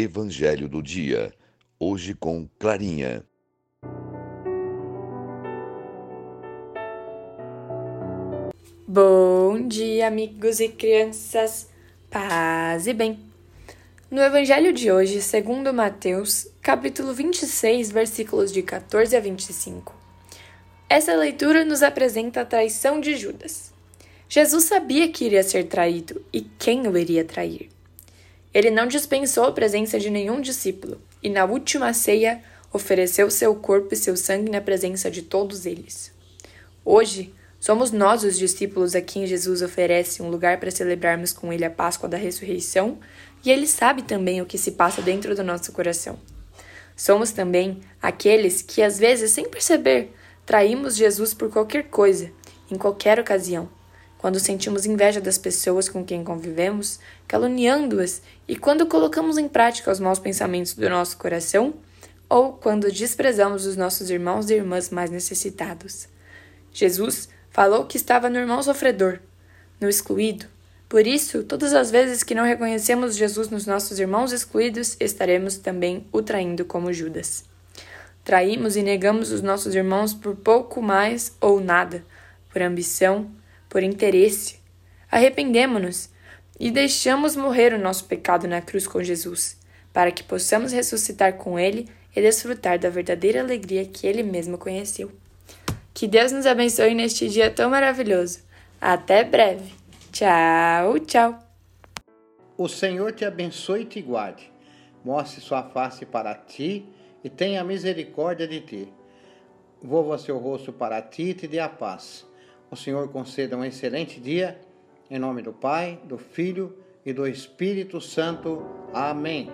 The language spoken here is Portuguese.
Evangelho do Dia, hoje com Clarinha. Bom dia, amigos e crianças. Paz e bem. No Evangelho de hoje, segundo Mateus, capítulo 26, versículos de 14 a 25. Essa leitura nos apresenta a traição de Judas. Jesus sabia que iria ser traído e quem o iria trair. Ele não dispensou a presença de nenhum discípulo e, na última ceia, ofereceu seu corpo e seu sangue na presença de todos eles. Hoje, somos nós os discípulos a quem Jesus oferece um lugar para celebrarmos com ele a Páscoa da ressurreição e ele sabe também o que se passa dentro do nosso coração. Somos também aqueles que, às vezes, sem perceber, traímos Jesus por qualquer coisa, em qualquer ocasião quando sentimos inveja das pessoas com quem convivemos, caluniando-as e quando colocamos em prática os maus pensamentos do nosso coração, ou quando desprezamos os nossos irmãos e irmãs mais necessitados. Jesus falou que estava no irmão sofredor, no excluído. Por isso, todas as vezes que não reconhecemos Jesus nos nossos irmãos excluídos, estaremos também o traindo como Judas. Traímos e negamos os nossos irmãos por pouco mais ou nada, por ambição, por interesse. Arrependemo-nos e deixamos morrer o nosso pecado na cruz com Jesus, para que possamos ressuscitar com Ele e desfrutar da verdadeira alegria que Ele mesmo conheceu. Que Deus nos abençoe neste dia tão maravilhoso. Até breve. Tchau, tchau. O Senhor te abençoe e te guarde. Mostre sua face para ti e tenha misericórdia de ti. Volva seu rosto para ti e te dê a paz o Senhor conceda um excelente dia. Em nome do Pai, do Filho e do Espírito Santo. Amém.